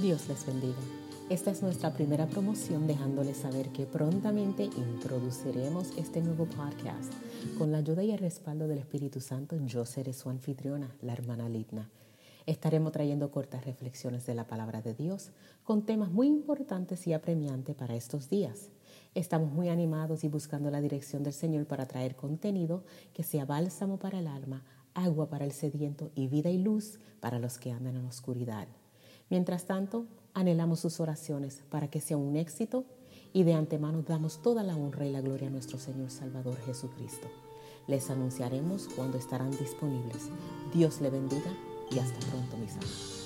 Dios les bendiga. Esta es nuestra primera promoción dejándoles saber que prontamente introduciremos este nuevo podcast. Con la ayuda y el respaldo del Espíritu Santo, yo seré su anfitriona, la hermana Lidna. Estaremos trayendo cortas reflexiones de la palabra de Dios con temas muy importantes y apremiantes para estos días. Estamos muy animados y buscando la dirección del Señor para traer contenido que sea bálsamo para el alma, agua para el sediento y vida y luz para los que andan en la oscuridad. Mientras tanto, anhelamos sus oraciones para que sea un éxito y de antemano damos toda la honra y la gloria a nuestro Señor Salvador Jesucristo. Les anunciaremos cuando estarán disponibles. Dios le bendiga y hasta pronto, mis amados.